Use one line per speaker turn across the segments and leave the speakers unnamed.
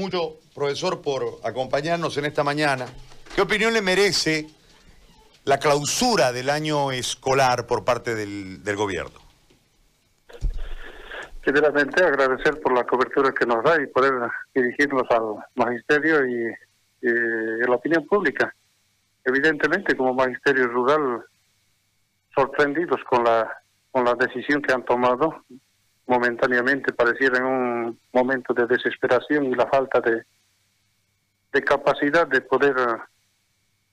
mucho, profesor, por acompañarnos en esta mañana. ¿Qué opinión le merece la clausura del año escolar por parte del, gobierno?
Primeramente, agradecer por la cobertura que nos da y poder dirigirnos al magisterio y, y a la opinión pública. Evidentemente, como magisterio rural, sorprendidos con la, con la decisión que han tomado momentáneamente pareciera en un momento de desesperación y la falta de, de capacidad de poder eh,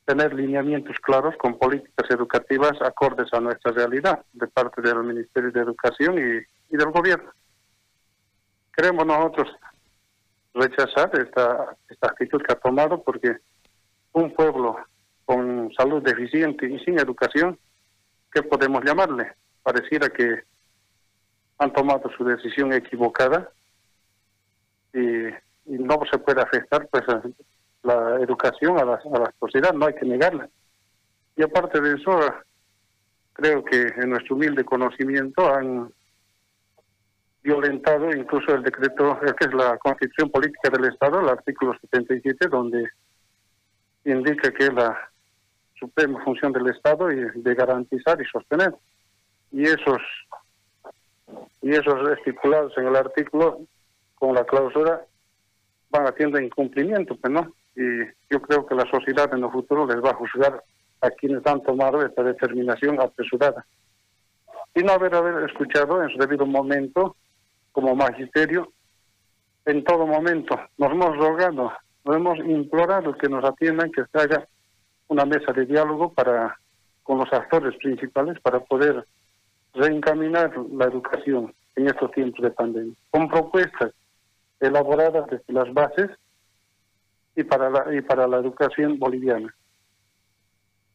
tener lineamientos claros con políticas educativas acordes a nuestra realidad de parte del Ministerio de Educación y, y del Gobierno. Queremos nosotros rechazar esta, esta actitud que ha tomado porque un pueblo con salud deficiente y sin educación, ¿qué podemos llamarle? Pareciera que han tomado su decisión equivocada y, no se puede afectar pues la educación a la, a la sociedad, no hay que negarla. Y aparte de eso, creo que en nuestro humilde conocimiento han violentado incluso el decreto, que es la constitución política del Estado, el artículo 77, donde indica que la suprema función del Estado es de garantizar y sostener. Y esos y esos estipulados en el artículo con la cláusula van haciendo incumplimiento, pues no. Y yo creo que la sociedad en el futuro les va a juzgar a quienes han tomado esta determinación apresurada. Y no haber, haber escuchado en su debido momento, como magisterio, en todo momento, nos hemos rogado, nos hemos implorado que nos atiendan, que se haga una mesa de diálogo para con los actores principales para poder reencaminar la educación en estos tiempos de pandemia, con propuestas elaboradas desde las bases y para la, y para la educación boliviana.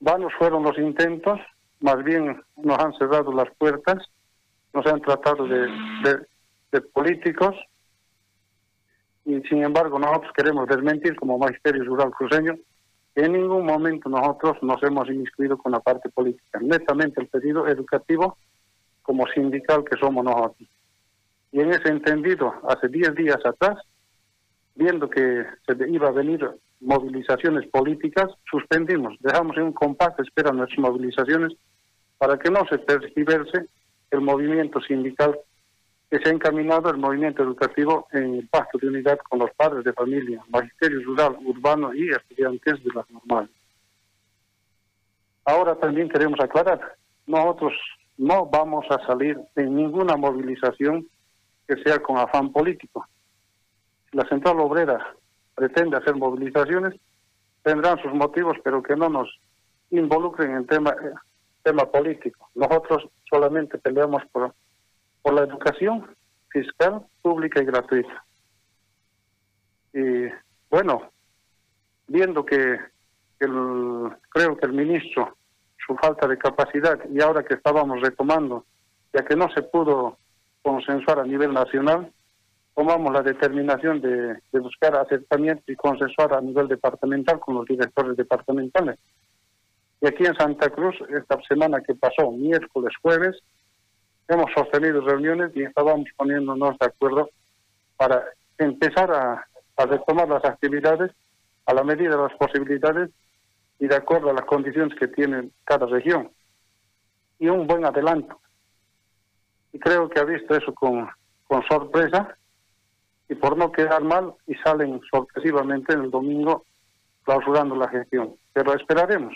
Vanos fueron los intentos, más bien nos han cerrado las puertas, nos han tratado de, de, políticos, y sin embargo nosotros queremos desmentir como Magisterio Rural Cruceño que en ningún momento nosotros nos hemos inmiscuido con la parte política. Netamente el pedido educativo como sindical que somos nosotros. Y en ese entendido, hace 10 días atrás, viendo que se iba a venir movilizaciones políticas, suspendimos, dejamos en un compás espera nuestras movilizaciones para que no se perciberse el movimiento sindical que se ha encaminado el movimiento educativo en el pacto de unidad con los padres de familia, magisterio rural, urbano y estudiantes de las normales. Ahora también queremos aclarar, nosotros no vamos a salir en ninguna movilización que sea con afán político. Si la Central Obrera pretende hacer movilizaciones, tendrán sus motivos, pero que no nos involucren en tema, eh, tema político. Nosotros solamente peleamos por, por la educación fiscal, pública y gratuita. Y bueno, viendo que el, creo que el ministro su falta de capacidad y ahora que estábamos retomando, ya que no se pudo consensuar a nivel nacional, tomamos la determinación de, buscar acercamiento y consensuar a nivel departamental con los directores departamentales. Y aquí en Santa Cruz, esta semana que pasó, miércoles, jueves, hemos sostenido reuniones y estábamos poniéndonos de acuerdo para empezar a retomar las actividades a la medida de las posibilidades y de acuerdo a las condiciones que tiene cada región. Y un buen adelanto. Y creo que ha visto eso con, con sorpresa y por no quedar mal y salen sorpresivamente en el domingo clausurando la gestión. Pero esperaremos,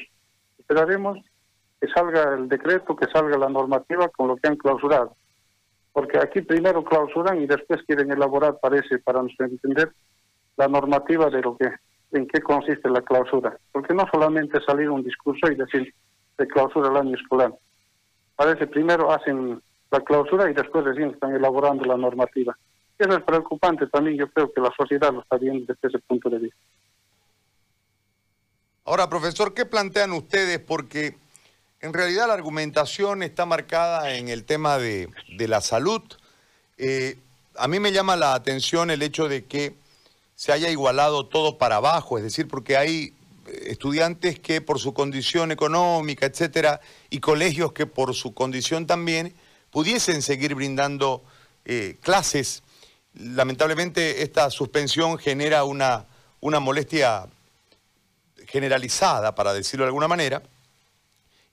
esperaremos que salga el decreto, que salga la normativa con lo que han clausurado. Porque aquí primero clausuran y después quieren elaborar, parece, para nuestro entender, la normativa de lo que en qué consiste la clausura. Porque no solamente salir un discurso y decir de clausura el año escolar. Parece primero hacen la clausura y después recién están elaborando la normativa. Eso es preocupante también, yo creo que la sociedad lo está viendo desde ese punto de vista.
Ahora, profesor, ¿qué plantean ustedes? Porque en realidad la argumentación está marcada en el tema de, de la salud. Eh, a mí me llama la atención el hecho de que se haya igualado todo para abajo, es decir, porque hay eh, estudiantes que por su condición económica, etcétera, y colegios que por su condición también pudiesen seguir brindando eh, clases. lamentablemente esta suspensión genera una, una molestia generalizada, para decirlo de alguna manera,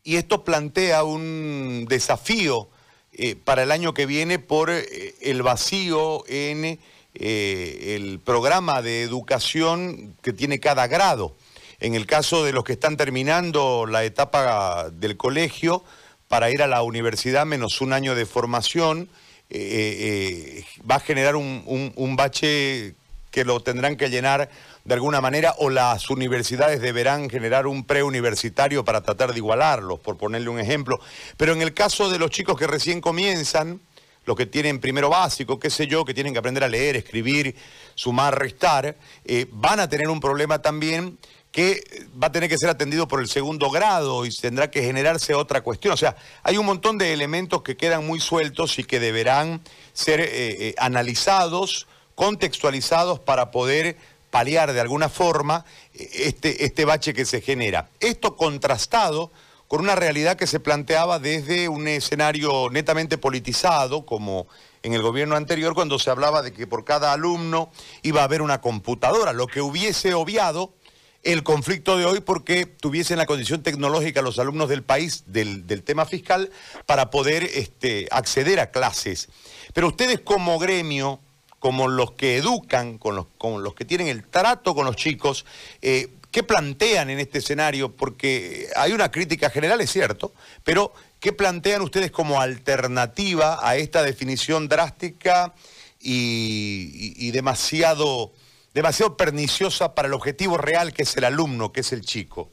y esto plantea un desafío eh, para el año que viene por el vacío en eh, el programa de educación que tiene cada grado. En el caso de los que están terminando la etapa del colegio, para ir a la universidad menos un año de formación, va a generar un, un bache que lo tendrán que llenar de alguna manera o las universidades deberán generar un preuniversitario para tratar de igualarlos, por ponerle un ejemplo. Pero en el caso de los chicos que recién comienzan, los que tienen primero básico, qué sé yo, que tienen que aprender a leer, escribir, sumar, restar, eh, van a tener un problema también que va a tener que ser atendido por el segundo grado y tendrá que generarse otra cuestión. O sea, hay un montón de elementos que quedan muy sueltos y que deberán ser eh, eh, analizados, contextualizados para poder paliar de alguna forma este, este bache que se genera. Esto contrastado con una realidad que se planteaba desde un escenario netamente politizado, como en el gobierno anterior, cuando se hablaba de que por cada alumno iba a haber una computadora, lo que hubiese obviado el conflicto de hoy porque tuviesen la condición tecnológica los alumnos del país del, tema fiscal para poder este, acceder a clases. Pero ustedes como gremio, como los que educan, con los, que tienen el trato con los chicos, eh, ¿qué plantean en este escenario? Porque hay una crítica general, es cierto, pero ¿qué plantean ustedes como alternativa a esta definición drástica y, demasiado, demasiado perniciosa para el objetivo real que es el alumno, que es el chico?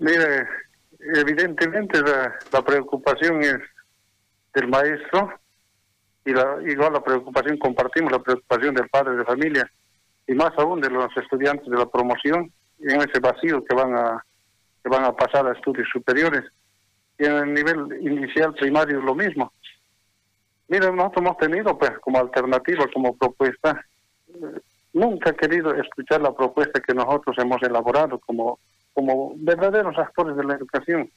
Mire, evidentemente la preocupación es del maestro, y la, igual la preocupación, compartimos la preocupación del padre de familia y más aún de los estudiantes de la promoción en ese vacío que van a que van a pasar a estudios superiores y en el nivel inicial primario lo mismo. Miren, nosotros hemos tenido pues como alternativa, como propuesta, eh, nunca he querido escuchar la propuesta que nosotros hemos elaborado como, como verdaderos actores de la educación,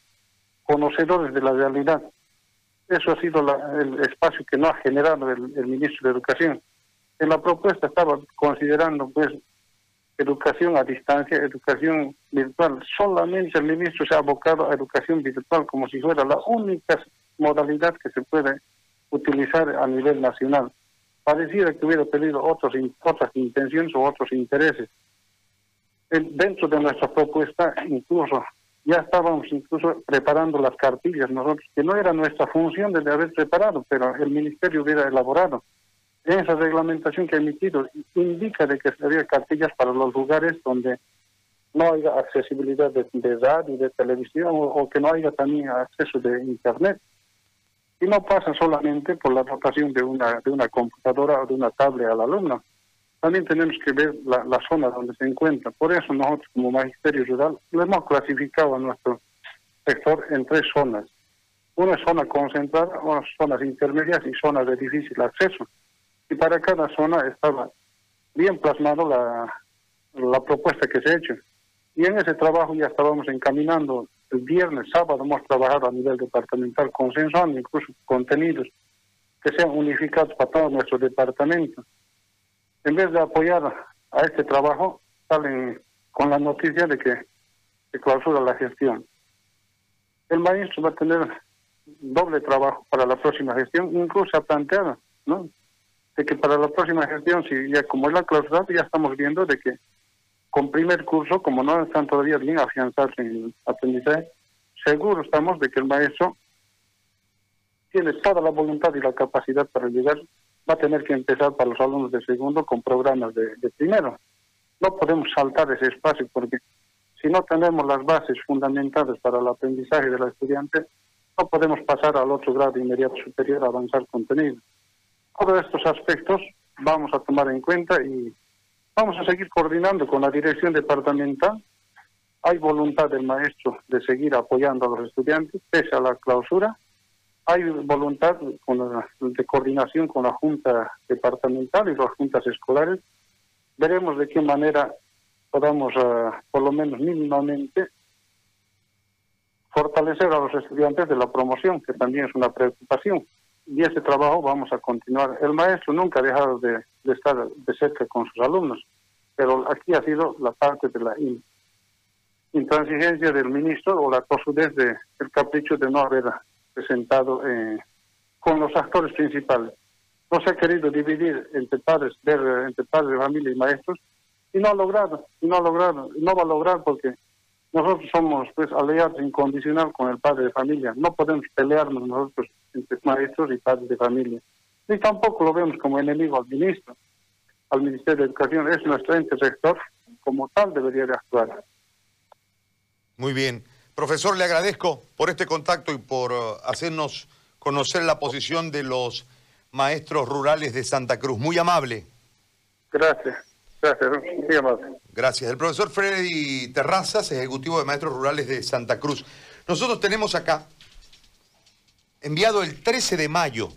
conocedores de la realidad. Eso ha sido el espacio que no ha generado el, ministro de Educación. En la propuesta estaba considerando pues educación a distancia, educación virtual. Solamente el ministro se ha abocado a educación virtual como si fuera la única modalidad que se puede utilizar a nivel nacional. Pareciera que hubiera tenido otros, otras intenciones o otros intereses. Dentro de nuestra propuesta, incluso ya estábamos incluso preparando las cartillas nosotros, que no era nuestra función de haber preparado, pero el ministerio hubiera elaborado. Esa reglamentación que ha emitido indica de que había cartillas para los lugares donde no haya accesibilidad de, radio y de televisión o, que no haya también acceso de internet. Y no pasa solamente por la dotación de una, de una computadora o de una tablet al alumno, también tenemos que ver la, zona donde se encuentra. Por eso nosotros como Magisterio Rural lo hemos clasificado a nuestro sector en tres zonas. Una zona concentrada, unas zonas intermedias y zonas de difícil acceso. Y para cada zona estaba bien plasmado la, la propuesta que se ha hecho. Y en ese trabajo ya estábamos encaminando el viernes, sábado, hemos trabajado a nivel departamental consensuando incluso contenidos que sean unificados para todo nuestro departamento en vez de apoyar a este trabajo, salen con la noticia de que se clausura la gestión. El maestro va a tener doble trabajo para la próxima gestión, incluso ha planteado, ¿no? De que para la próxima gestión, si ya como es la clausura, ya estamos viendo de que con primer curso, como no están todavía bien afianzados en aprendizaje, seguro estamos de que el maestro tiene toda la voluntad y la capacidad para llegar va a tener que empezar para los alumnos de segundo con programas de, primero. No podemos saltar ese espacio porque si no tenemos las bases fundamentales para el aprendizaje de la estudiante, no podemos pasar al otro grado inmediato superior a avanzar contenido. Todos estos aspectos vamos a tomar en cuenta y vamos a seguir coordinando con la dirección departamental. Hay voluntad del maestro de seguir apoyando a los estudiantes pese a la clausura hay voluntad de coordinación con la Junta Departamental y las juntas escolares. Veremos de qué manera podamos, eh, por lo menos mínimamente, fortalecer a los estudiantes de la promoción, que también es una preocupación. Y ese trabajo vamos a continuar. El maestro nunca ha dejado de, estar de cerca con sus alumnos, pero aquí ha sido la parte de la intransigencia del ministro o la tosudez del el capricho de no haber presentado eh, con los actores principales. No se ha querido dividir entre padres, ver, entre padres, familia y maestros, y no ha logrado, y no ha logrado, no va a lograr porque nosotros somos pues aliados incondicional con el padre de familia. No podemos pelearnos nosotros entre maestros y padres de familia. Ni tampoco lo vemos como enemigo al ministro, al Ministerio de Educación. Es nuestro ente rector, como tal debería de actuar.
Muy bien. Profesor, le agradezco por este contacto y por uh, hacernos conocer la posición de los maestros rurales de Santa Cruz. Muy amable.
Gracias. Gracias, muy amable.
Gracias. El profesor Freddy Terrazas, ejecutivo de maestros rurales de Santa Cruz. Nosotros tenemos acá enviado el 13 de mayo